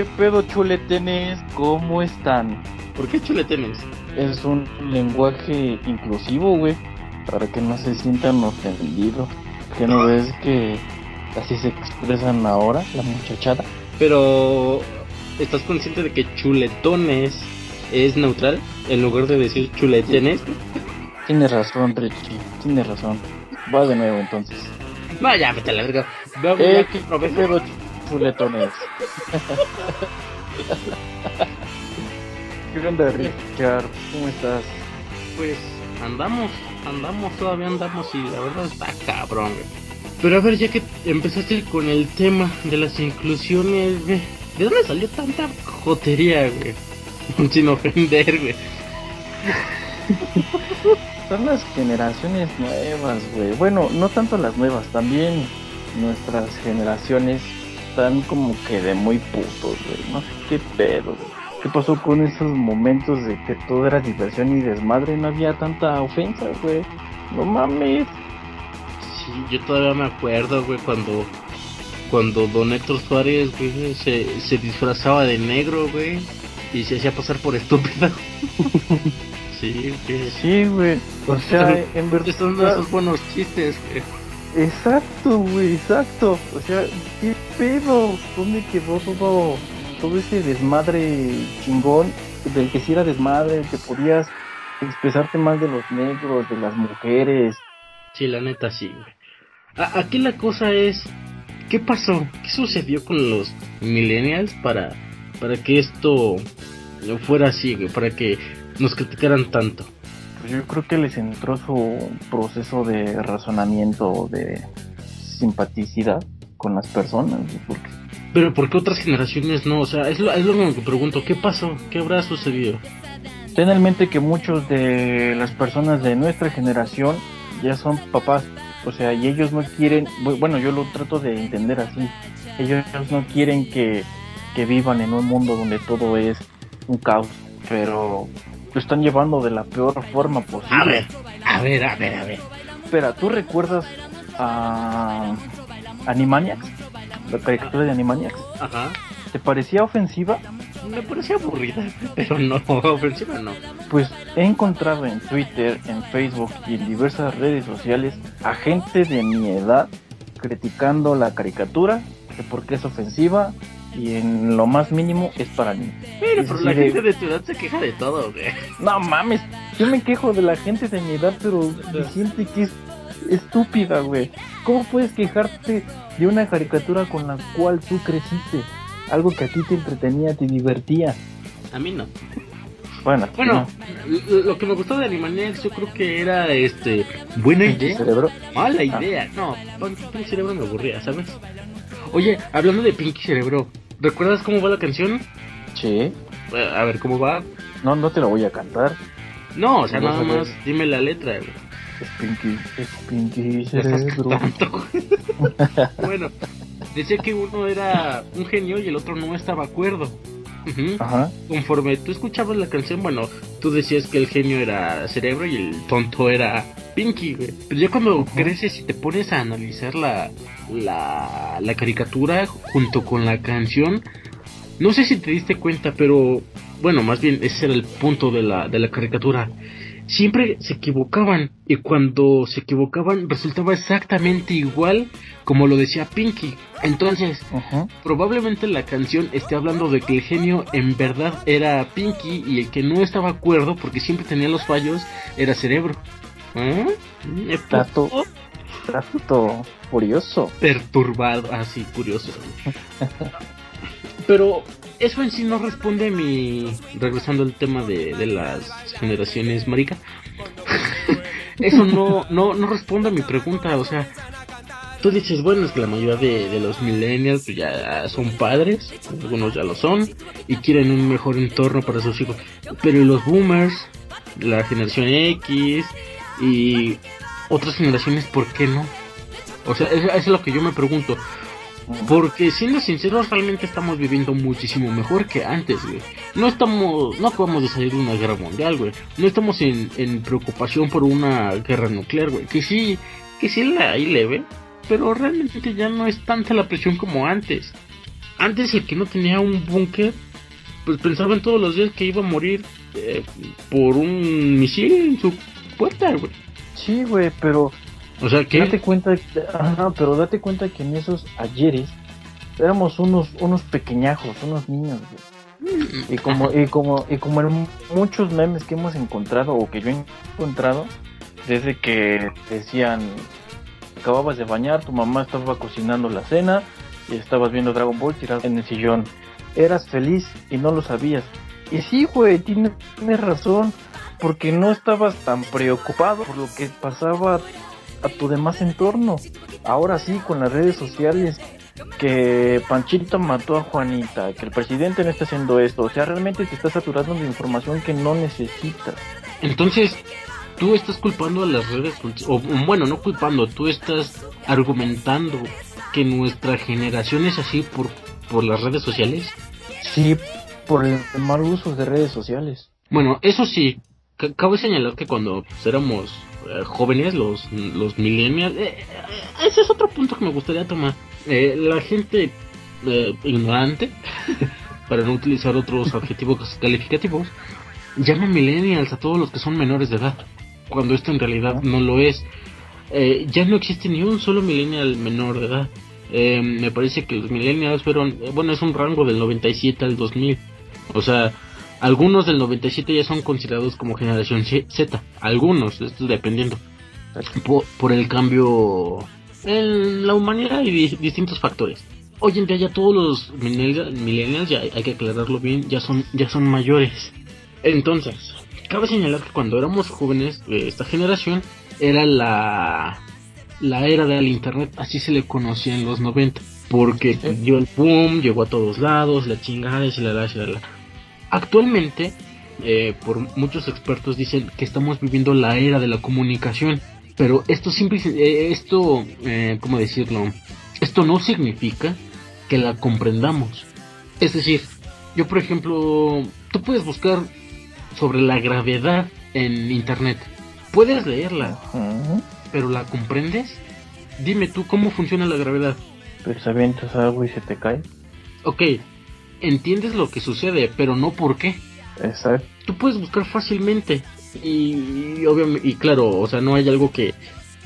Qué pedo chuletenes, ¿cómo están? ¿Por qué chuletenes? Es un lenguaje inclusivo, güey, para que no se sientan ofendidos. ¿Qué no ves que así se expresan ahora la muchachada? Pero, ¿estás consciente de que chuletones es neutral en lugar de decir chuletenes? Tienes razón, Richie, tienes razón. Va de nuevo entonces. Vaya, vete a la verga. Veo Eh, que qué ¿Qué onda, Richard? ¿Cómo estás? Pues andamos, andamos, todavía andamos y la verdad está cabrón, güey. Pero a ver, ya que empezaste con el tema de las inclusiones, güey, ¿de dónde salió tanta jotería, güey? Sin ofender, güey. Son las generaciones nuevas, güey. Bueno, no tanto las nuevas, también nuestras generaciones están como que de muy putos, güey. No sé qué pedo, güey. ¿Qué pasó con esos momentos de que todo era diversión y desmadre? No había tanta ofensa, güey. No mames. Sí, yo todavía me acuerdo, güey, cuando cuando Don Héctor Suárez, güey, se, se disfrazaba de negro, güey, y se hacía pasar por estúpido. sí, güey. Sí, güey. O sea, en verdad. Son esos buenos chistes, güey. Exacto, güey, exacto. O sea, ¿qué pedo? ¿Dónde quedó todo, todo ese desmadre chingón? Del que si era desmadre, que podías expresarte más de los negros, de las mujeres. Sí, la neta sí, güey. Aquí la cosa es, ¿qué pasó? ¿Qué sucedió con los millennials para, para que esto fuera así, güey? Para que nos criticaran tanto. Yo creo que les entró su proceso de razonamiento, de simpaticidad con las personas. Porque Pero ¿por qué otras generaciones no? O sea, es lo, es lo mismo que pregunto. ¿Qué pasó? ¿Qué habrá sucedido? ten en mente que muchos de las personas de nuestra generación ya son papás. O sea, y ellos no quieren, bu- bueno, yo lo trato de entender así. Ellos no quieren que, que vivan en un mundo donde todo es un caos, pero lo están llevando de la peor forma posible. A ver, a ver, a ver, a ver. Espera, ¿tú recuerdas a Animaniacs? La caricatura de Animaniacs. Ajá. ¿Te parecía ofensiva? Me parecía aburrida, pero no, ofensiva no. Pues he encontrado en Twitter, en Facebook y en diversas redes sociales a gente de mi edad criticando la caricatura, que porque es ofensiva y en lo más mínimo es para niños. Pero, pero la de- gente de tu edad se queja de todo, güey. No mames, yo me quejo de la gente de mi edad, pero de gente que es estúpida, güey. ¿Cómo puedes quejarte de una caricatura con la cual tú creciste? Algo que a ti te entretenía, te divertía. A mí no. Bueno, Bueno, lo, lo que me gustó de Animaniacs yo creo que era, este, buena idea. cerebro. Mala idea. No, Pinky Cerebro me aburría, ¿sabes? Oye, hablando de Pinky Cerebro, ¿recuerdas cómo va la canción? Sí. Eh, A ver, ¿cómo va? No, no te la voy a cantar. No, o sea, nada más dime la letra, güey. Es Pinky, es Pinky cerebro. bueno, decía que uno era un genio y el otro no estaba de Ajá. Conforme tú escuchabas la canción, bueno, tú decías que el genio era cerebro y el tonto era Pinky, güey. Pero ya cuando creces y te pones a analizar la, la, la caricatura junto con la canción, no sé si te diste cuenta, pero bueno, más bien ese era el punto de la, de la caricatura. Siempre se equivocaban y cuando se equivocaban resultaba exactamente igual como lo decía Pinky. Entonces. Probablemente la canción esté hablando de que el genio en verdad era Pinky y el que no estaba acuerdo porque siempre tenía los fallos era Cerebro. ¿Eh? Dato. Dato curioso. perturbado, así curioso. Pero eso en sí no responde a mi... Regresando al tema de, de las generaciones marica. eso no, no, no responde a mi pregunta, o sea... Tú dices, bueno, es que la mayoría de, de los millennials ya son padres, algunos ya lo son, y quieren un mejor entorno para sus hijos. Pero ¿y los boomers, la generación X y otras generaciones, ¿por qué no? O sea, es lo que yo me pregunto. Porque siendo sinceros, realmente estamos viviendo muchísimo mejor que antes, güey. No estamos, no acabamos de salir de una guerra mundial, güey. No estamos en, preocupación por una guerra nuclear, güey. Que sí, que sí la hay leve, pero realmente ya no es tanta la presión como antes. antes el que no tenía un búnker, pues pensaba en todos los días que iba a morir eh, por un misil en su puerta, güey. Sí, güey, pero O sea que... date cuenta, ajá, pero date cuenta que en esos ayeres éramos unos unos pequeñajos, unos niños, güey. Y como y como y como en muchos memes que hemos encontrado o que yo he encontrado desde que decían acababas de bañar, tu mamá estaba cocinando la cena y estabas viendo Dragon Ball tirado en el sillón. Eras feliz y no lo sabías. Y sí, güey, tienes, tienes razón, porque no estabas tan preocupado por lo que pasaba a tu demás entorno. Ahora sí, con las redes sociales, que Panchito mató a Juanita, que el presidente no está haciendo esto, o sea, realmente te estás saturando de información que no necesitas. Entonces, tú estás culpando a las redes, o bueno, no culpando, tú estás argumentando que nuestra generación es así por, por las redes sociales. Sí, por el mal uso de redes sociales. Bueno, eso sí, ca- cabe señalar que cuando pues, éramos jóvenes, los, los millennials, eh, eh, ese es otro punto que me gustaría tomar. Eh, la gente eh, ignorante, para no utilizar otros adjetivos calificativos, llama millennials a todos los que son menores de edad, cuando esto en realidad no lo es. Eh, ya no existe ni un solo millennial menor de edad. Eh, me parece que los millennials fueron, eh, bueno, es un rango del 97 al 2000. O sea, algunos del 97 ya son considerados como generación Z-. Algunos, esto dependiendo. Por, por el cambio en la humanidad y di- distintos factores. Hoy en día ya todos los millennials, ya hay que aclararlo bien, ya son, ya son mayores. Entonces, cabe señalar que cuando éramos jóvenes, eh, esta generación era la, la era del internet, así se le conocía en los 90. Porque dio el boom, llegó a todos lados, la chingada y la la, la, la. Actualmente, eh, por muchos expertos dicen que estamos viviendo la era de la comunicación. Pero esto simple, eh, esto, eh, ¿cómo decirlo? Esto no significa que la comprendamos. Es decir, yo por ejemplo, tú puedes buscar sobre la gravedad en internet. Puedes leerla, pero ¿la comprendes? Dime tú cómo funciona la gravedad. Pues avientas algo y se te cae. Ok, entiendes lo que sucede, pero no por qué. Exacto. Tú puedes buscar fácilmente y, y obviamente, y claro, o sea, no hay algo que,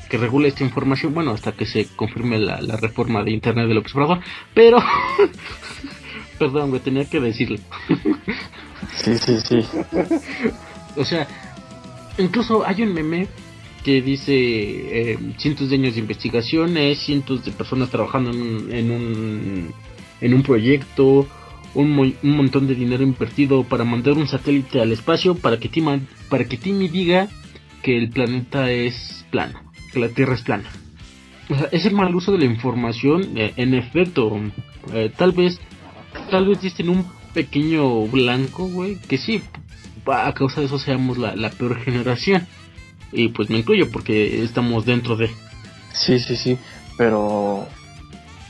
que regule esta información, bueno, hasta que se confirme la, la reforma de Internet de López Obrador, pero... Perdón, güey, tenía que decirlo. Sí, sí, sí. O sea, incluso hay un meme que dice eh, cientos de años de investigaciones, cientos de personas trabajando en un, en un, en un proyecto, un, mo- un montón de dinero invertido para mandar un satélite al espacio para que Tima, para que Timmy diga que el planeta es plano, que la Tierra es plana. O sea, ese mal uso de la información, eh, en efecto, eh, tal vez, tal vez diste un pequeño blanco, güey, que sí, a causa de eso seamos la, la peor generación. Y pues me incluyo porque estamos dentro de... Sí, sí, sí. Pero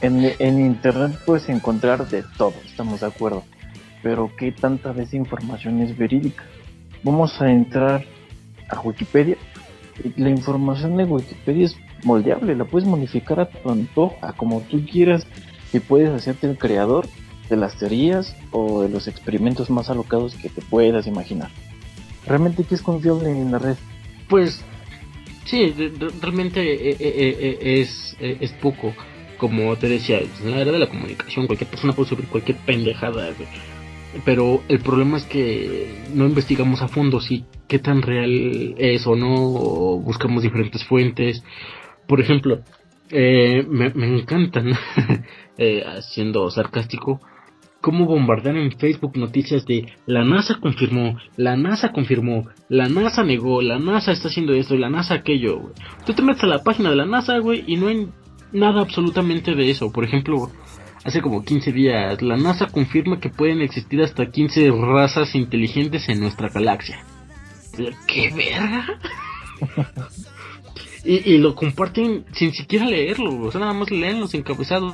en, en internet puedes encontrar de todo, estamos de acuerdo. Pero ¿qué tanta de esa información es verídica? Vamos a entrar a Wikipedia. La información de Wikipedia es moldeable, la puedes modificar a tu antojo, a como tú quieras, y puedes hacerte el creador de las teorías o de los experimentos más alocados que te puedas imaginar. Realmente, ¿qué es confiable en la red? Pues sí, realmente eh, eh, eh, es, es poco. Como te decía, en la era de la comunicación cualquier persona puede subir cualquier pendejada. güey. Pero el problema es que no investigamos a fondo si qué tan real es o no, o buscamos diferentes fuentes. Por ejemplo, eh, me, encantan, eh, siendo sarcástico, cómo bombardean en Facebook noticias de la NASA confirmó, la NASA confirmó, la NASA negó, la NASA está haciendo esto y la NASA aquello. Tú te metes a la página de la NASA, güey, y no hay nada absolutamente de eso. Por ejemplo, hace como 15 días, la NASA confirma que pueden existir hasta 15 razas inteligentes en nuestra galaxia. ¿Qué verga? y, y lo comparten sin siquiera leerlo, o sea, nada más leen los encabezados.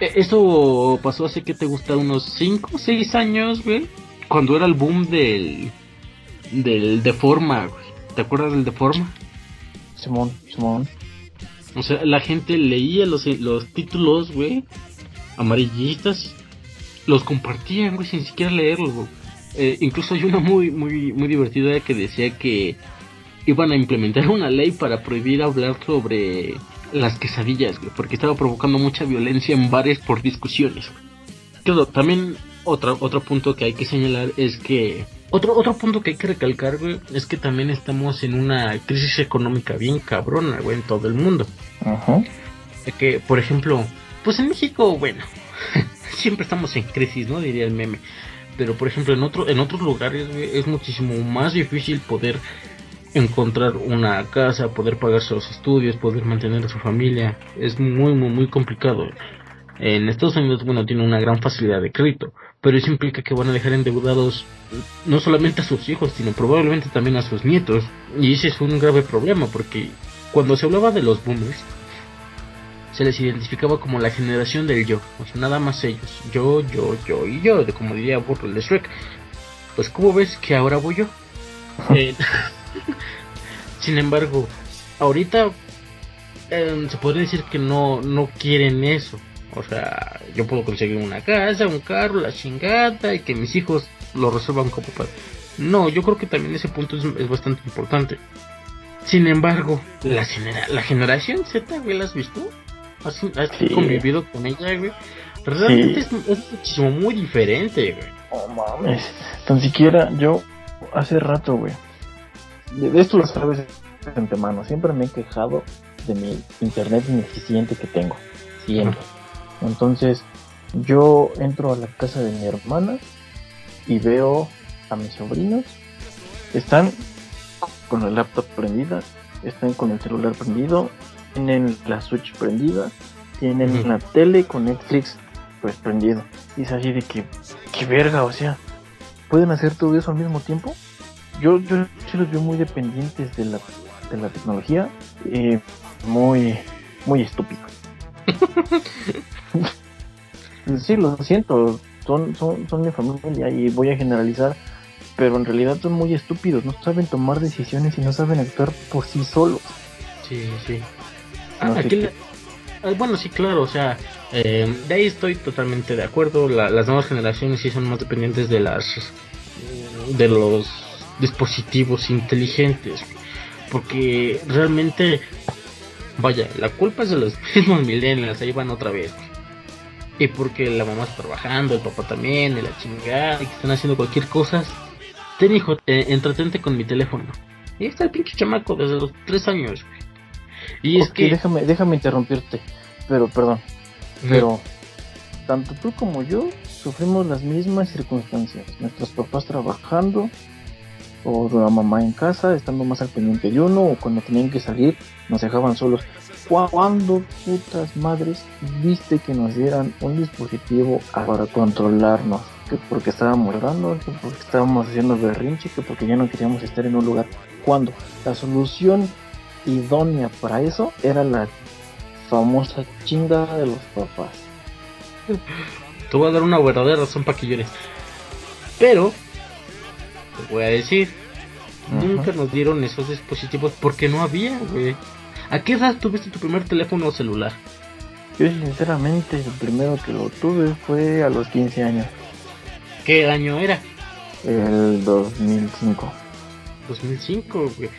E- Eso pasó hace que te gusta unos 5 o 6 años, güey. Cuando era el boom del. del Deforma, güey. ¿Te acuerdas del Deforma? Simón, Simón. O sea, la gente leía los, los títulos, güey. amarillistas, los compartían, güey, sin siquiera leerlos, eh, incluso hay una muy, muy, muy divertida que decía que iban a implementar una ley para prohibir hablar sobre las quesadillas, porque estaba provocando mucha violencia en bares por discusiones. Claro, también otro, otro punto que hay que señalar es que otro, otro punto que hay que recalcar, güey, es que también estamos en una crisis económica bien cabrona, güey, en todo el mundo. Ajá. Que, por ejemplo, pues en México, bueno, siempre estamos en crisis, ¿no? Diría el meme. Pero, por ejemplo, en, otro, en otros lugares, güey, es muchísimo más difícil poder encontrar una casa, poder pagar sus estudios, poder mantener a su familia. Es muy, muy, muy complicado. En Estados Unidos, bueno, tiene una gran facilidad de crédito, pero eso implica que van a dejar endeudados no solamente a sus hijos, sino probablemente también a sus nietos. Y ese es un grave problema, porque cuando se hablaba de los boomers, se les identificaba como la generación del yo, o sea, nada más ellos, yo, yo, yo y yo, de como diría Burtle de Shrek. Pues, ¿cómo ves que ahora voy yo? Eh, sin embargo, ahorita eh, se podría decir que no, no quieren eso. O sea, yo puedo conseguir una casa, un carro, la chingada y que mis hijos lo resuelvan como padre. No, yo creo que también ese punto es, bastante importante. Sin embargo, la, la generación Z, güey, ¿la has visto? ¿Has, convivido con ella, güey? Realmente es, muchísimo muy diferente, güey. Oh, mames. Tan siquiera yo, hace rato, güey. De, esto lo sabes de antemano. Siempre me he quejado de mi internet ineficiente que tengo. Siempre. Entonces, yo entro a la casa de mi hermana y veo a mis sobrinos. Están con la laptop prendida, están con el celular prendido, tienen la Switch prendida, tienen la tele con Netflix pues prendido. Y es así de que, qué verga, o sea, ¿pueden hacer todo eso al mismo tiempo? Yo, yo sí los veo muy dependientes de la, de la tecnología, eh, muy, muy estúpido. sí, lo siento, son, son, son mi familia y voy a generalizar, pero en realidad son muy estúpidos, no saben tomar decisiones y no saben actuar por sí solos. Sí, sí. Ah, ah, bueno, sí, claro, o sea, eh, de ahí estoy totalmente de acuerdo. las nuevas generaciones sí son más dependientes de las de los dispositivos inteligentes, porque realmente Vaya, la culpa es de los mismos millennials, ahí van otra vez. Y porque la mamá está trabajando, el papá también, y la chingada, y que están haciendo cualquier cosa. Ten hijo, eh, entretente con mi teléfono. Y está el pinche chamaco desde los tres años. Y es que... Déjame, déjame interrumpirte, pero perdón. Pero tanto tú como yo sufrimos las mismas circunstancias. Nuestros papás trabajando, o la mamá en casa, estando más al pendiente de uno, o cuando tenían que salir, nos dejaban solos. ¿Cuándo putas madres viste que nos dieran un dispositivo para controlarnos? Que porque estábamos llorando, que porque estábamos haciendo berrinche, que porque ya no queríamos estar en un lugar. ¿Cuándo? La solución idónea para eso era la famosa chingada de los papás. Te voy a dar una verdadera razón para que llores. Pero voy a decir, nunca nos dieron esos dispositivos porque no había, güey. ¿A qué edad tuviste tu primer teléfono celular? Yo sinceramente el primero que lo tuve fue a los 15 años. ¿Qué año era? El 2005. 2005, güey.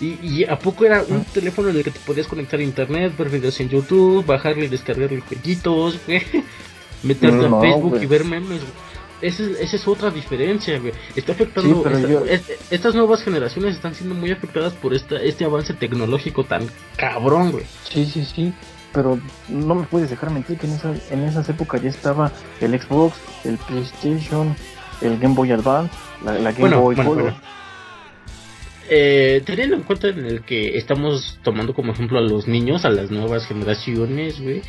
¿Y, a poco era un teléfono en el que te podías conectar a internet, ver videos en YouTube, bajarle y descargar los jueguitos, güey? Meterte a Facebook y ver memes, güey esa es, otra diferencia, güey. Está afectando. estas nuevas generaciones están siendo muy afectadas por esta, este avance tecnológico tan cabrón, güey. Sí, sí, sí. Pero no me puedes dejar mentir que en, esa, en esas épocas ya estaba el Xbox, el PlayStation, el Game Boy Advance, la, Game Boy Color. Eh, teniendo en cuenta en el que estamos tomando como ejemplo a los niños, a las nuevas generaciones, güey,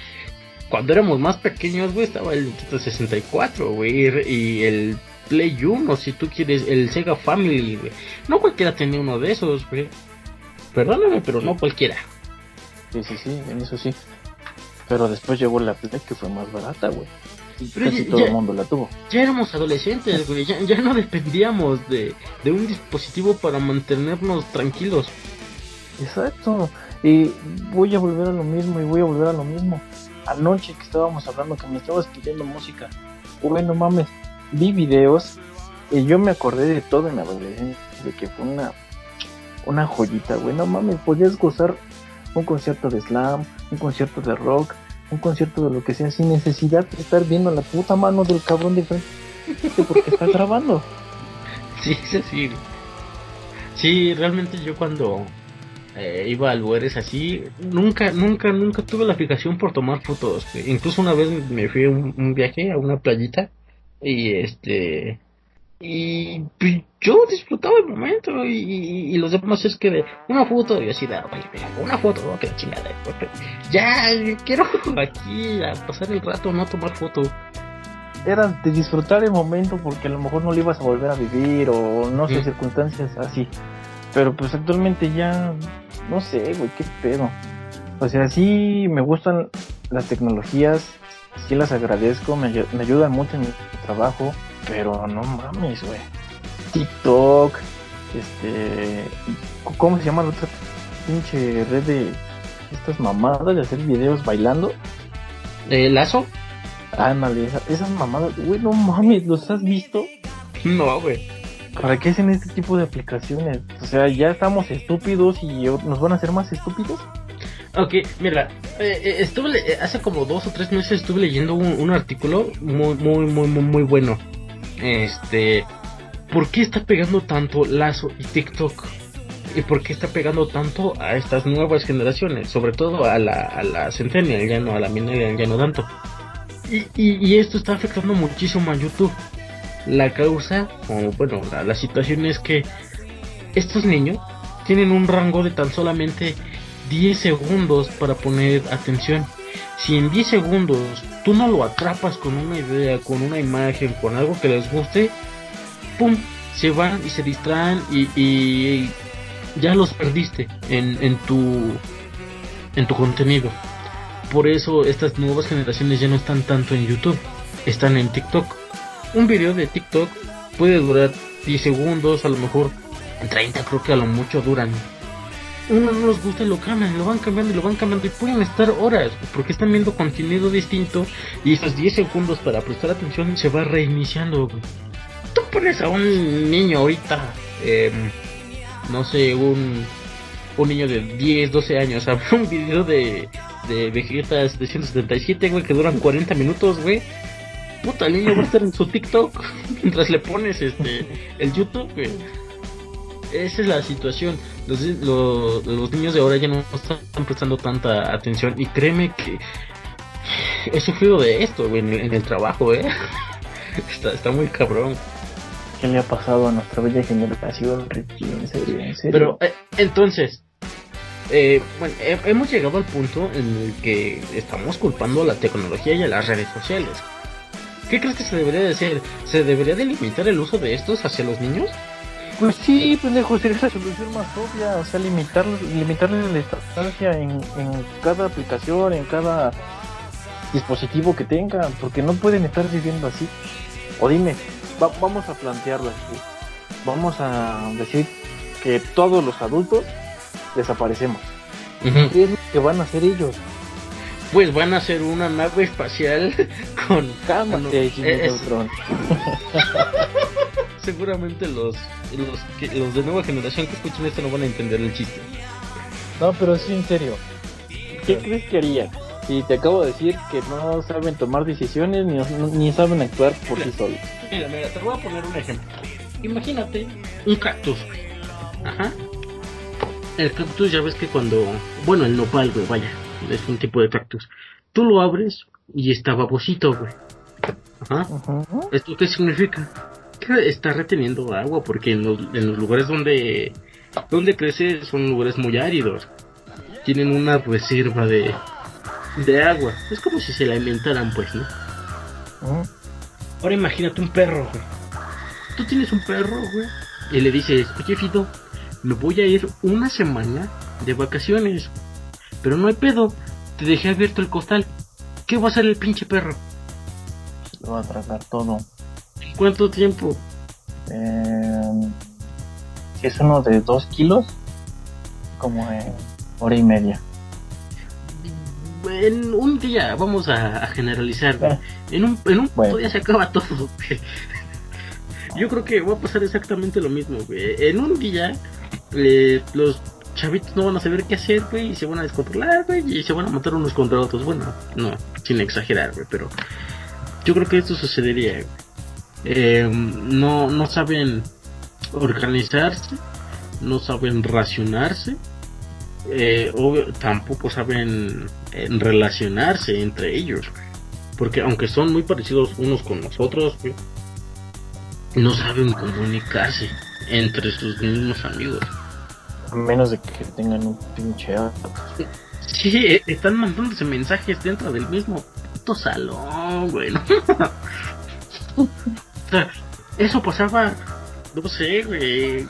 cuando éramos más pequeños, güey, estaba el Nintendo 64, güey, y el Play 1, si tú quieres, el Sega Family, güey. No cualquiera tenía uno de esos, güey. Perdóname, pero no cualquiera. Sí, sí, sí, en eso sí. Pero después llegó la Play que fue más barata, güey. Casi todo el mundo la tuvo. Ya éramos adolescentes, güey. Ya, ya no dependíamos de, de un dispositivo para mantenernos tranquilos. Exacto. Y voy a volver a lo mismo y voy a volver a lo mismo anoche que estábamos hablando que me estabas pidiendo música. Güey, no mames, vi videos y yo me acordé de todo en la adolescencia, de que fue una, una joyita, güey. No mames, podías gozar un concierto de slam, un concierto de rock, un concierto de lo que sea, sin necesidad de estar viendo la puta mano del cabrón de frente porque está grabando. Sí, sí, sí. Sí, realmente yo cuando eh, iba a lugares así, nunca, nunca, nunca tuve la aplicación por tomar fotos. Incluso una vez me fui a un, viaje a una playita y este y pues, yo disfrutaba el momento y, los demás es que de una foto y así de una foto que chingada ya quiero aquí a pasar el rato no tomar foto era de disfrutar el momento porque a lo mejor no lo ibas a volver a vivir o no sé circunstancias así pero pues actualmente ya no sé güey qué pedo o sea sí me gustan las tecnologías sí las agradezco me, me ayudan mucho en mi trabajo pero no mames, güey. TikTok, este. ¿Cómo se llama la otra pinche red de estas mamadas de hacer videos bailando? ¿Eh, ¿Lazo? Ándale, esas mamadas, güey, no mames, ¿los has visto? No, güey. ¿Para qué hacen este tipo de aplicaciones? O sea, ya estamos estúpidos y nos van a hacer más estúpidos. Ok, mira, eh, eh, estuve hace como dos o tres meses estuve leyendo un, artículo muy, muy, muy, muy, bueno este, ¿por qué está pegando tanto Lazo y TikTok? ¿Y por qué está pegando tanto a estas nuevas generaciones? Sobre todo a la, a la Centennial, ya no a la Millennial, ya no tanto. Y, y, esto está afectando muchísimo a YouTube. La causa, o bueno, la, situación es que estos niños tienen un rango de tan solamente 10 segundos para poner atención. Si en 10 segundos tú no lo atrapas con una idea, con una imagen, con algo que les guste, ¡pum! Se van y se distraen y, ya los perdiste en, en, tu, en tu contenido. Por eso estas nuevas generaciones ya no están tanto en YouTube, están en TikTok. Un video de TikTok puede durar 10 segundos, a lo mejor 30 creo que a lo mucho duran uno no les gusta y lo cambian, lo van cambiando y lo van cambiando y pueden estar horas porque están viendo contenido distinto y esos 10 segundos para prestar atención se va reiniciando. Tú pones a un niño ahorita, em, no sé, un, un niño de 10, 12 años a un video de, de Vegeta 777, güey, que duran 40 minutos, güey. Puta, el niño va a estar en su TikTok mientras le pones este el YouTube, güey esa es la situación. Los, los, niños de ahora ya no están prestando tanta atención y créeme que he sufrido de esto en, el trabajo, ¿eh? está, está muy cabrón. ¿Qué le ha pasado a nuestra bella generación, En serio, en serio. Pero, eh, entonces, eh, bueno, hemos llegado al punto en el que estamos culpando a la tecnología y a las redes sociales. ¿Qué crees que se debería de hacer? ¿Se debería de limitar el uso de estos hacia los niños? Pues sí, pendejo, sería la solución más obvia, o sea, limitar, limitarle la estancia en, cada aplicación, en cada dispositivo que tengan, porque no pueden estar viviendo así. O dime, vamos a plantearlo así. Vamos a decir que todos los adultos desaparecemos. ¿Qué es lo que van a hacer ellos? Pues van a hacer una nave espacial con... Cámate, seguramente los, los, que, los de nueva generación que escuchen esto no van a entender el chiste. No, pero sí, en serio. ¿Qué crees que haría? Si te acabo de decir que no saben tomar decisiones ni, ni saben actuar por sí solos. Mira, mira, te voy a poner un ejemplo. Imagínate un cactus. Ajá. El cactus ya ves que cuando... Bueno, el nopal, güey, vaya. Es un tipo de cactus. Tú lo abres y está babosito, güey. Ajá. ¿Esto qué significa? está reteniendo agua porque en los, en los lugares donde, donde crece son lugares muy áridos. Tienen una reserva de, de agua. Es como si se la alimentaran, pues, ¿no? Ahora imagínate un perro, güey. Tú tienes un perro, güey. Y le dices, oye, Fido, me voy a ir una semana de vacaciones. Pero no hay pedo. Te dejé abierto el costal. ¿Qué va a hacer el pinche perro? Lo va a tratar todo. ¿Cuánto tiempo? Eh, si es uno de dos kilos, como en hora y media. en un día, vamos a, generalizar, ah. en un, en un día se acaba todo, Yo creo que va a pasar exactamente lo mismo. En un día, eh, los chavitos no van a saber qué hacer, güey, y se van a descontrolar, güey, y se van a matar unos contra otros. Bueno, no, sin exagerar, güey, pero yo creo que esto sucedería, eh, no, no saben organizarse, no saben racionarse, eh, tampoco saben eh, relacionarse entre ellos, porque aunque son muy parecidos unos con nosotros, no saben comunicarse entre sus mismos amigos. A menos de que tengan un pinche Sí, están mandándose mensajes dentro del mismo puto salón, güey. o sea, eso pasaba, no sé, güey,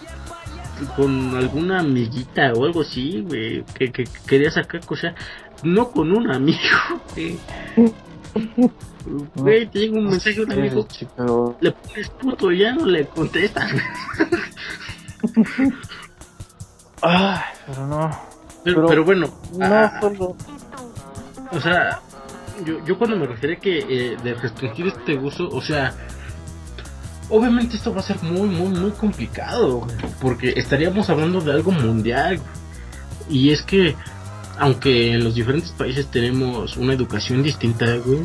con alguna amiguita o algo así, güey, que, que quería sacar cosas, no con un amigo, güey. Güey, tengo un mensaje de un amigo, le pones puto y ya no le contestas. Ah, pero no. Pero, pero, bueno, no ah, solo. O sea, yo, yo cuando me refiero que eh, de restringir este uso, o sea, obviamente esto va a ser muy, muy, muy complicado, porque estaríamos hablando de algo mundial. Y es que, aunque en los diferentes países tenemos una educación distinta, güey,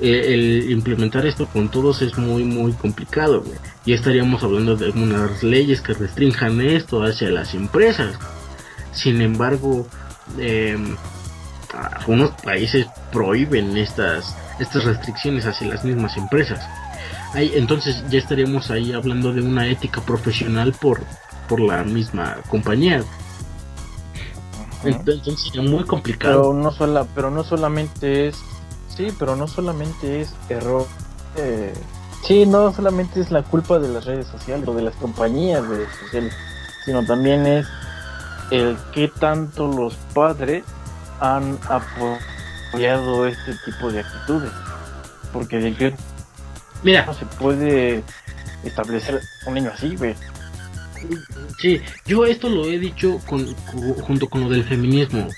el implementar esto con todos es muy muy complicado güey. y estaríamos hablando de unas leyes que restrinjan esto hacia las empresas. Sin embargo eh, algunos países prohíben estas estas restricciones hacia las mismas empresas. Ahí, entonces ya estaríamos ahí hablando de una ética profesional por por la misma compañía. Entonces sería muy complicado. Pero no sola, pero no solamente es Sí, pero no solamente es error. Eh, sí, no solamente es la culpa de las redes sociales o de las compañías de redes sociales, sino también es el que tanto los padres han apoyado este tipo de actitudes. Porque de que Mira. no se puede establecer un niño así, güey. Sí, yo esto lo he dicho con, junto con lo del feminismo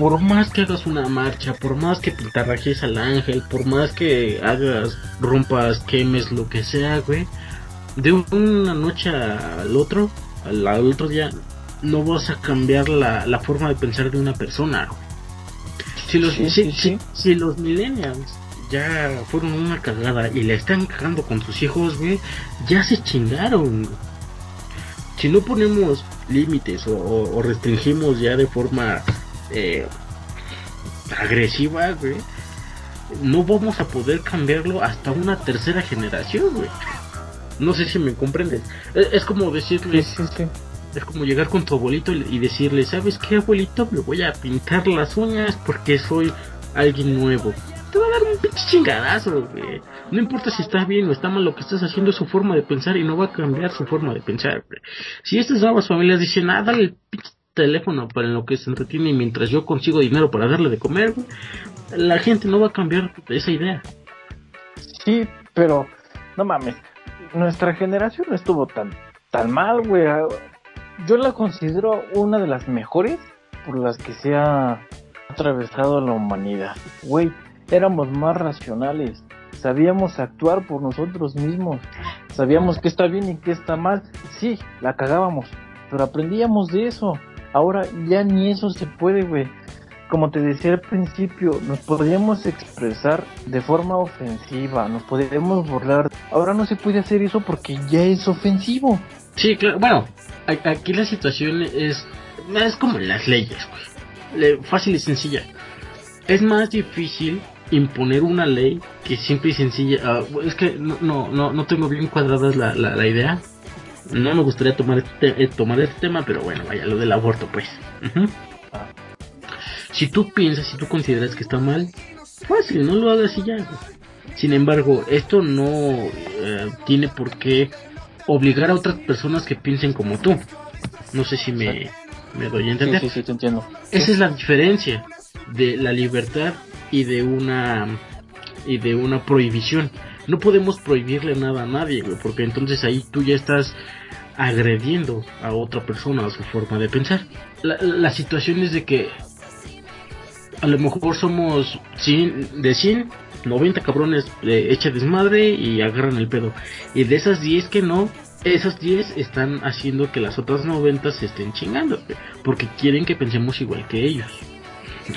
por más que hagas una marcha, por más que pintarrajes al ángel, por más que hagas, rompas, quemes, lo que sea, güey, de una noche al otro, al, otro día, no vas a cambiar la, la, forma de pensar de una persona. Si los, si, los millennials ya fueron una cagada y le están cagando con sus hijos, güey, ya se chingaron. Si no ponemos límites o restringimos ya de forma eh, agresiva, güey, no vamos a poder cambiarlo hasta una tercera generación, güey. No sé si me comprendes. Es, como decirle, es como llegar con tu abuelito y decirle, ¿sabes qué, abuelito? Me voy a pintar las uñas porque soy alguien nuevo. Te va a dar un pinche chingadazo, güey. No importa si está bien o está mal, lo que estás haciendo es su forma de pensar y no va a cambiar su forma de pensar, güey. Si estas nuevas familias dicen, ah, dale el pinche teléfono para lo que se entretiene mientras yo consigo dinero para darle de comer, la gente no va a cambiar esa idea. Sí, pero no mames, nuestra generación no estuvo tan, tan mal, güey. Yo la considero una de las mejores por las que se ha atravesado la humanidad. Güey, éramos más racionales, sabíamos actuar por nosotros mismos, sabíamos qué está bien y qué está mal. Sí, la cagábamos, pero aprendíamos de eso. Ahora ya ni eso se puede, güey. Como te decía al principio, nos podríamos expresar de forma ofensiva, nos podríamos burlar. Ahora no se puede hacer eso porque ya es ofensivo. Sí, claro. Bueno, aquí la situación es, es como las leyes, güey. Fácil y sencilla. Es más difícil imponer una ley que simple y sencilla. Ah, es que no, no, no, tengo bien cuadradas la, la idea no me gustaría tomar este, eh, tomar este tema, pero bueno, vaya, lo del aborto, pues. Si tú piensas, si tú consideras que está mal, fácil, no lo hagas y ya. Sin embargo, esto no eh, tiene por qué obligar a otras personas que piensen como tú. No sé si me, me doy a entender. Sí, sí, sí, te entiendo. Esa es la diferencia de la libertad y de una y de una prohibición. No podemos prohibirle nada a nadie, porque entonces ahí tú ya estás agrediendo a otra persona a su forma de pensar. La, situación es de que a lo mejor somos 100, de 100, 90 cabrones eh, echa desmadre y agarran el pedo. Y de esas 10 que no, esas 10 están haciendo que las otras 90 se estén chingando, porque quieren que pensemos igual que ellos.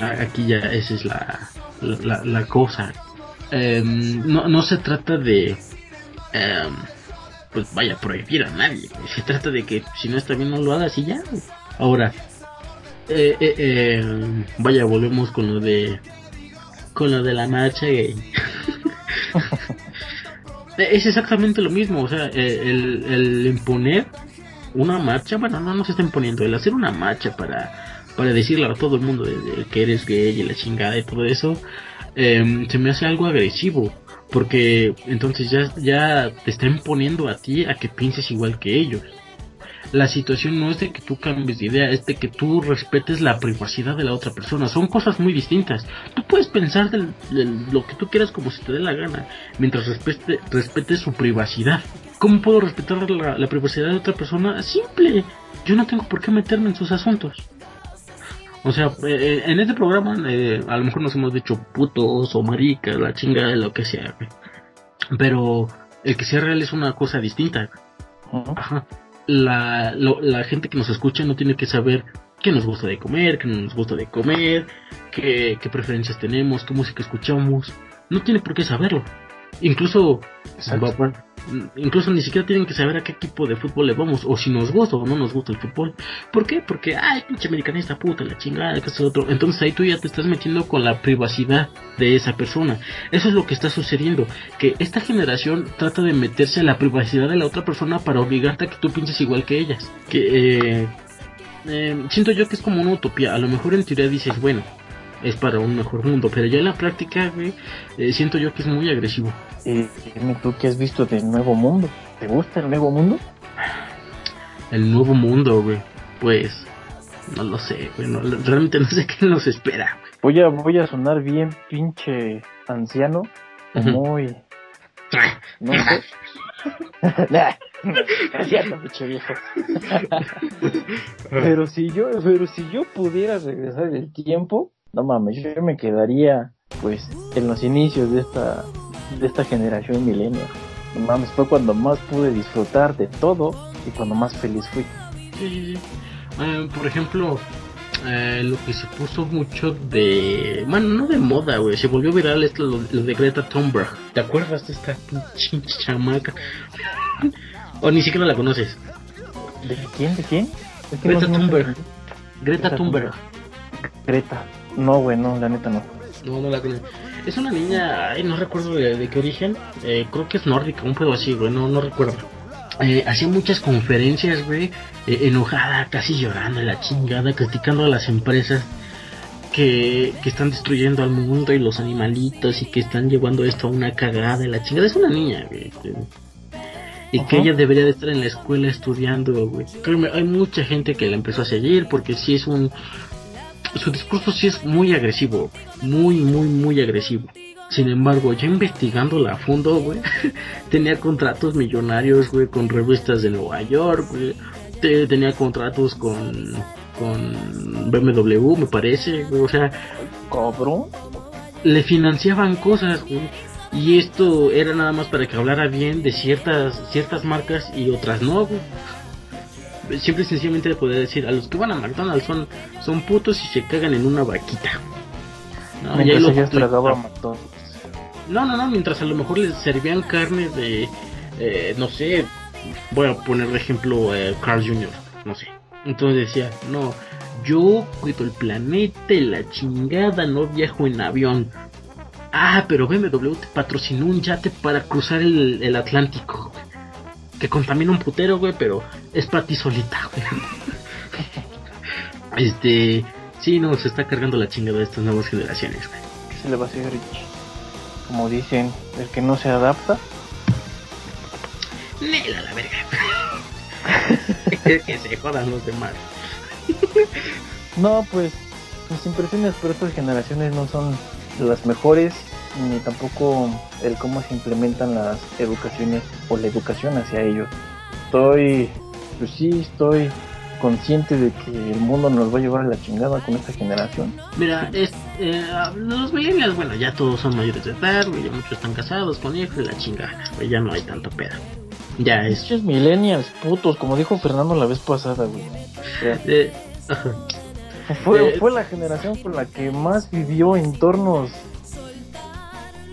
Aquí ya esa es la, la, cosa. Em, no, no se trata de... Em, pues vaya, prohibir a nadie. Se trata de que si no está bien no lo hagas y ya. Ahora, eh, eh, eh, vaya, volvemos con lo de... Con lo de la marcha gay. es exactamente lo mismo, o sea, el, el imponer una marcha, bueno, no nos está imponiendo, el hacer una marcha para, para decirle a todo el mundo que eres gay y la chingada y todo eso, em, se me hace algo agresivo, porque entonces ya, ya te está imponiendo a ti a que pienses igual que ellos la situación no es de que tú cambies de idea, es de que tú respetes la privacidad de la otra persona. Son cosas muy distintas. Tú puedes pensar lo que tú quieras como si te dé la gana, mientras respete, respetes su privacidad. ¿Cómo puedo respetar la, privacidad de otra persona? Simple. Yo no tengo por qué meterme en sus asuntos. O sea, eh, eh, en este programa eh, a lo mejor nos hemos dicho putos o maricas, la chingada, lo que sea. Pero el que sea real es una cosa distinta. Ajá la, la gente que nos escucha no tiene que saber qué nos gusta de comer, qué no nos gusta de comer, qué, qué preferencias tenemos, qué música escuchamos. No tiene por qué saberlo. Incluso, incluso ni siquiera tienen que saber a qué equipo de fútbol le vamos, o si nos gusta o no nos gusta el fútbol. ¿Por qué? Porque, ay, pinche americanista puta, la chingada, que es otro. Entonces ahí tú ya te estás metiendo con la privacidad de esa persona. Eso es lo que está sucediendo. Que esta generación trata de meterse en la privacidad de la otra persona para obligarte a que tú pienses igual que ellas. Que, eh, eh, siento yo que es como una utopía. A lo mejor en teoría dices, bueno, es para un mejor mundo. Pero ya en la práctica, güey, eh, siento yo que es muy agresivo. Dime tú qué has visto del nuevo mundo. ¿Te gusta el nuevo mundo? El nuevo mundo, güey. Pues no lo sé, güey. realmente no sé qué nos espera. Voy a voy a sonar bien pinche anciano, muy no sé. anciano, pinche viejo. pero si yo pero si yo pudiera regresar el tiempo, no mames, yo me quedaría pues en los inicios de esta de esta generación milenio. No mames, fue cuando más pude disfrutar de todo y cuando más feliz fui. Sí, eh, por ejemplo, eh, lo que se puso mucho de. Bueno, no de moda, güey. Se volvió viral esto, lo, de Greta Thunberg. ¿Te acuerdas de esta pinche chamaca? o ni siquiera la conoces. ¿De quién? ¿De quién? Greta Thunberg. Greta Thunberg. Greta. No, güey, no, la neta no. No, no la conozco. Es una niña, ay, no recuerdo de, qué origen. Eh, creo que es nórdica, un pedo así, güey, no, no recuerdo. Eh, hacía muchas conferencias, güey, eh, enojada, casi llorando, la chingada, criticando a las empresas que, que están destruyendo al mundo y los animalitos y que están llevando esto a una cagada la chingada. Es una niña, güey. Y que ella debería de estar en la escuela estudiando, güey. Créeme, hay mucha gente que la empezó a seguir porque sí es un, su discurso sí es muy agresivo, muy, muy, muy agresivo. Sin embargo, ya investigándola a fondo, güey, tenía contratos millonarios, güey, con revistas de Nueva York, güey. Tenía contratos con, con BMW, me parece, güey, o sea... ¿Cobró? Le financiaban cosas, güey. Y esto era nada más para que hablara bien de ciertas, ciertas marcas y otras no, güey siempre sencillamente poder decir a los que van a McDonald's son, son putos y se cagan en una vaquita. No, ya no, no, no, mientras a lo mejor les servían carne de, eh, no sé, voy a poner de ejemplo eh, Carl Jr., no sé. Entonces decía, no, yo cuido el planeta y la chingada, no viajo en avión. Ah, pero BMW te patrocinó un yate para cruzar el, el Atlántico que contamina un putero, güey, pero es para ti solita, güey. este, sí, no, se está cargando la chingada de estas nuevas generaciones, güey. ¿Qué se le va a hacer, Rich? Como dicen, el que no se adapta. Nela la verga. que se jodan los demás. no, pues, mis impresiones por estas generaciones no son las mejores ni tampoco el cómo se implementan las educaciones o la educación hacia ellos. Estoy, pues sí, estoy consciente de que el mundo nos va a llevar a la chingada con esta generación. Mira, es, eh, los millennials, bueno, ya todos son mayores de edad, ya muchos están casados con hijos y la chingada, güey, ya no hay tanto pedo. Ya es. Muchos millennials, putos, como dijo Fernando la vez pasada, güey. Eh, fue, eh, fue la generación con la que más vivió entornos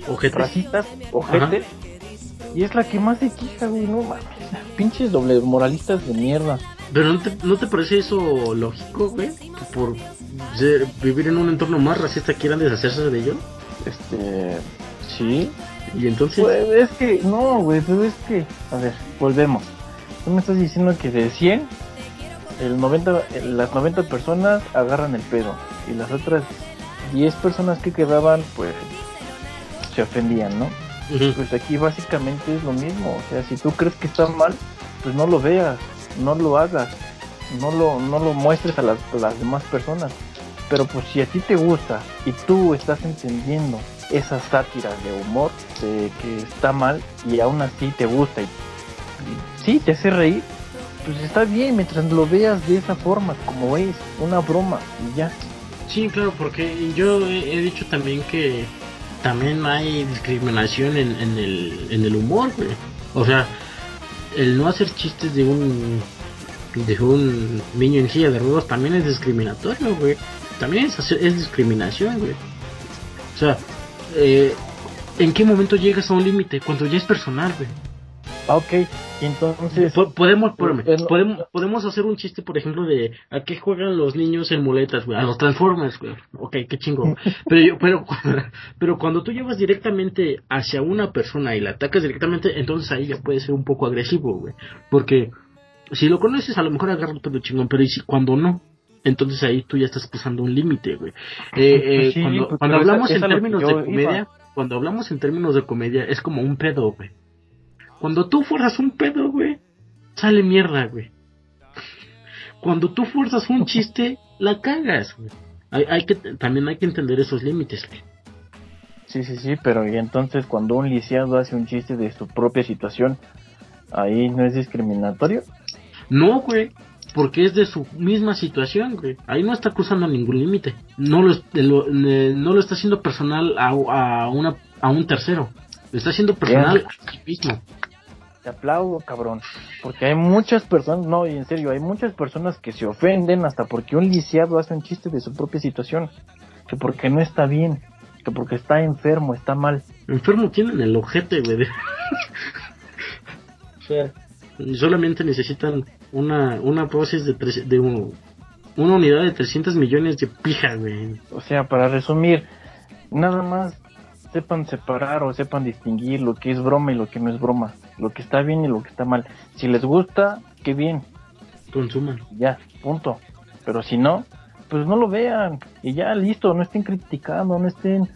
ojetes, racistas, ojetes, y es la que más se queja, güey, no mames. Pinches doble moralistas de mierda. Pero ¿no te, ¿no te parece eso lógico, güey? Que por vivir en un entorno más racista quieran deshacerse de ello. Este, sí. Y entonces... Pues es que, no, güey, pero es que, a ver, volvemos. Tú me estás diciendo que de 100, el 90, las 90 personas agarran el pedo. Y las otras 10 personas que quedaban, pues, se ofendían, ¿no? Pues aquí básicamente es lo mismo. O sea, si tú crees que está mal, pues no lo veas, no lo hagas, no lo, no lo muestres a las, las demás personas. Pero pues si a ti te gusta y tú estás entendiendo esa sátira de humor de que está mal y aún así te gusta y, sí te hace reír, pues está bien mientras lo veas de esa forma, como es, una broma y ya. Sí, claro, porque yo he, dicho también que también hay discriminación en, en, el, en el humor, güey. O sea, el no hacer chistes de un de un niño en silla de ruedas también es discriminatorio, güey. También es, discriminación, güey. O sea, eh, ¿en qué momento llegas a un límite? Cuando ya es personal, güey. Ah, ok. Entonces... podemos, podemos, podemos hacer un chiste, por ejemplo, de a qué juegan los niños en muletas, güey. A los Transformers, güey. Ok, qué chingo. pero, pero, pero cuando tú llevas directamente hacia una persona y la atacas directamente, entonces ahí ya puede ser un poco agresivo, güey. Porque si lo conoces, a lo mejor agarra todo chingón, pero ¿y si cuando no? Entonces ahí tú ya estás cruzando un límite, güey. Eh, eh, cuando, cuando hablamos en términos de comedia, cuando hablamos en términos de comedia, es como un pedo, güey. Cuando tú fuerzas un pedo, güey, sale mierda, güey. Cuando tú fuerzas un chiste, la cagas, güey. Hay, hay que, también hay que entender esos límites, güey. Sí, sí, sí, pero y entonces cuando un lisiado hace un chiste de su propia situación, ahí no es discriminatorio. No, güey, porque es de su misma situación, güey. Ahí no está cruzando ningún límite. No lo, no lo está haciendo personal a, a, una, a un tercero. Lo está haciendo personal a sí mismo te aplaudo, cabrón. Porque hay muchas personas, no, y en serio, hay muchas personas que se ofenden hasta porque un lisiado hace un chiste de su propia situación. Que porque no está bien, que porque está enfermo, está mal. Enfermo tienen el ojete, güey. o sea, solamente necesitan una, una dosis de, de una unidad de 300 millones de pija, güey. O sea, para resumir, nada más sepan separar o sepan distinguir lo que es broma y lo que no es broma, lo que está bien y lo que está mal. Si les gusta, qué bien. Consuman. Ya, punto. Pero si no, pues no lo vean y ya listo, no estén criticando, no estén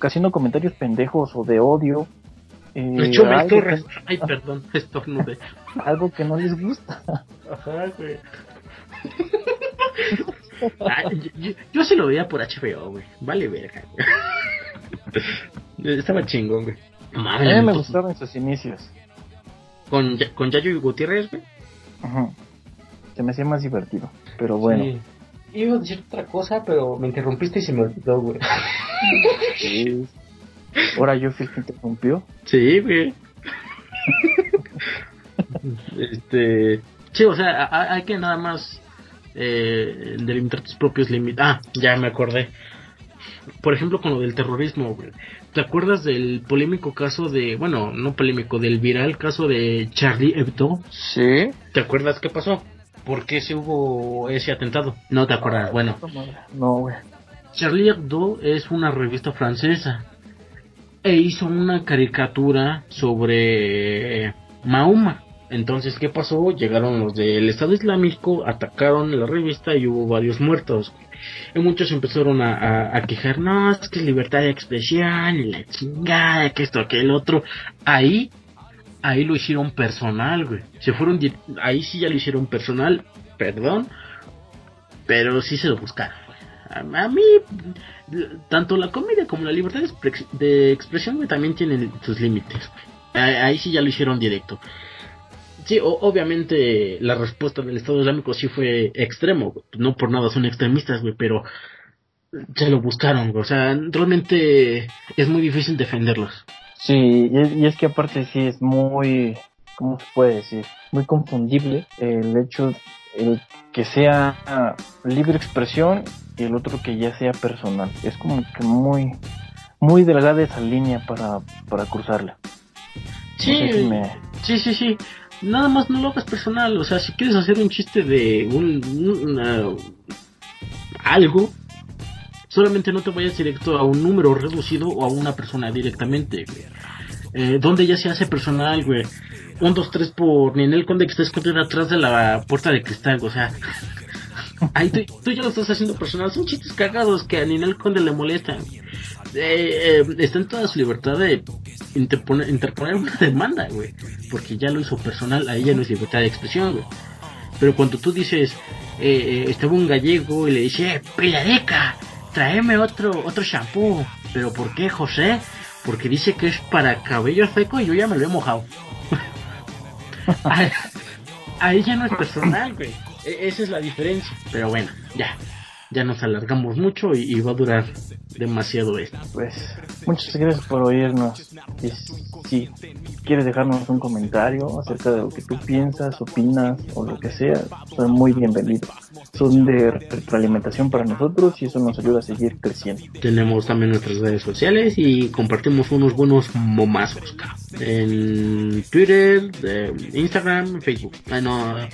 haciendo comentarios pendejos o de odio. Eh, Ay, perdón, estornude. algo que no les gusta. Ajá, güey. yo, yo, se lo veía por HBO, güey. Vale verga. Estaba chingón, güey. a mí me gustaron sus inicios. ¿Con, con Yayo y Gutiérrez, güey? Ajá. Se me hacía más divertido, pero bueno. Sí. Iba a decir otra cosa, pero me interrumpiste y se me olvidó, güey. Sí. Ahora yo fui que interrumpió. Sí, güey. este. Sí, o sea, hay que nada más eh, delimitar tus propios límites. Ah, ya me acordé por ejemplo, con lo del terrorismo, ¿Te acuerdas del polémico caso de, bueno, no polémico, del viral caso de Charlie Hebdo? Sí. ¿Te acuerdas qué pasó? ¿Por qué se hubo ese atentado? No te acuerdas, bueno. No, güey. Charlie Hebdo es una revista francesa e hizo una caricatura sobre Mahoma. Entonces, ¿qué pasó? Llegaron los del Estado Islámico, atacaron la revista y hubo varios muertos. Y muchos empezaron a, quejar, no, es que es libertad de expresión, y la chingada, que esto, que el otro. Ahí, ahí lo hicieron personal, güey. Se fueron, ahí sí ya lo hicieron personal, perdón, pero sí se lo buscaron. A, a mí, tanto la comedia como la libertad de, expresión, también tienen sus límites, ahí sí ya lo hicieron directo. Sí, obviamente la respuesta del Estado Islámico sí fue extremo. No por nada son extremistas, güey, pero se lo buscaron, güey. O sea, realmente es muy difícil defenderlos. Sí, y es, que aparte sí es muy, ¿cómo se puede decir? Muy confundible el hecho el que sea libre expresión y el otro que ya sea personal. Es como que muy, muy delgada esa línea para, para cruzarla. Sí, sí, sí, sí nada más no lo hagas personal. O sea, si quieres hacer un chiste de un, algo, solamente no te vayas directo a un número reducido o a una persona directamente, eh, donde ya se hace personal, güey. Un, dos, tres por Ninel Conde que está escondido atrás de la puerta de cristal, o sea. Ahí tú, ya lo estás haciendo personal. Son chistes cagados que a Ninel Conde le molestan. Eh, eh, está en toda su libertad de interponer, una demanda, güey. Porque ya lo hizo personal, a ella no es libertad de expresión, güey. Pero cuando tú dices, eh, estaba un gallego y le dice, peladeca, tráeme otro, otro shampoo. ¿Pero por qué, José? Porque dice que es para cabello seco y yo ya me lo he mojado. a, ella no es personal, güey. E, esa es la diferencia. Pero bueno, ya ya nos alargamos mucho y, va a durar demasiado esto. Pues muchas gracias por oírnos. Y si quieres dejarnos un comentario acerca de lo que tú piensas, opinas o lo que sea, son muy bienvenidos. Son de retroalimentación para nosotros y eso nos ayuda a seguir creciendo. Tenemos también nuestras redes sociales y compartimos unos buenos momazos en Twitter, Instagram, Facebook. Ah, no, eh,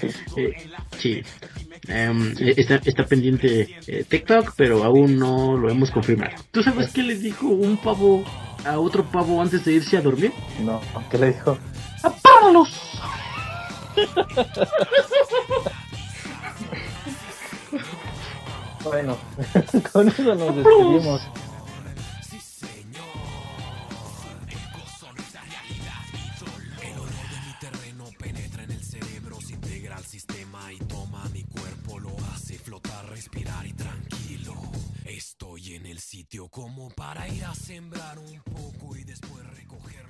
sí. Em, está, está, pendiente eh, TikTok, pero aún no lo hemos confirmado. ¿Tú sabes qué le dijo un pavo a otro pavo antes de irse a dormir? No, ¿qué le dijo? ¡Apágalos! bueno, con eso nos despedimos. Sitio como para ir a sembrar un poco y después recogerlo.